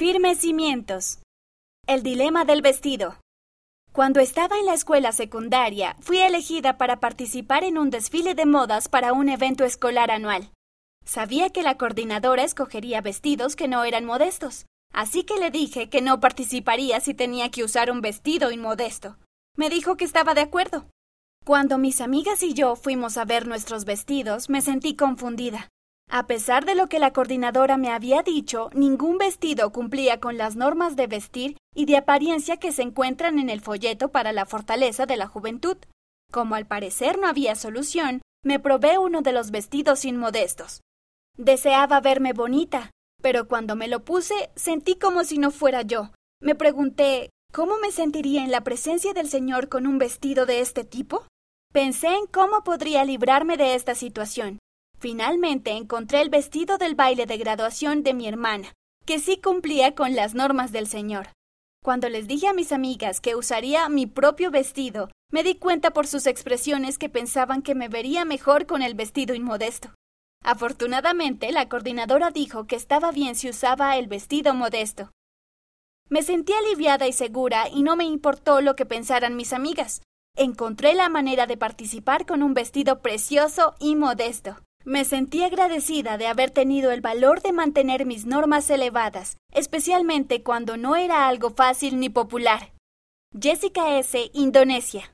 Firmes cimientos. El dilema del vestido. Cuando estaba en la escuela secundaria, fui elegida para participar en un desfile de modas para un evento escolar anual. Sabía que la coordinadora escogería vestidos que no eran modestos, así que le dije que no participaría si tenía que usar un vestido inmodesto. Me dijo que estaba de acuerdo. Cuando mis amigas y yo fuimos a ver nuestros vestidos, me sentí confundida. A pesar de lo que la coordinadora me había dicho, ningún vestido cumplía con las normas de vestir y de apariencia que se encuentran en el folleto para la fortaleza de la juventud. Como al parecer no había solución, me probé uno de los vestidos inmodestos. Deseaba verme bonita, pero cuando me lo puse sentí como si no fuera yo. Me pregunté ¿cómo me sentiría en la presencia del Señor con un vestido de este tipo? Pensé en cómo podría librarme de esta situación, Finalmente encontré el vestido del baile de graduación de mi hermana, que sí cumplía con las normas del Señor. Cuando les dije a mis amigas que usaría mi propio vestido, me di cuenta por sus expresiones que pensaban que me vería mejor con el vestido inmodesto. Afortunadamente, la coordinadora dijo que estaba bien si usaba el vestido modesto. Me sentí aliviada y segura y no me importó lo que pensaran mis amigas. Encontré la manera de participar con un vestido precioso y modesto. Me sentí agradecida de haber tenido el valor de mantener mis normas elevadas, especialmente cuando no era algo fácil ni popular. Jessica S., Indonesia.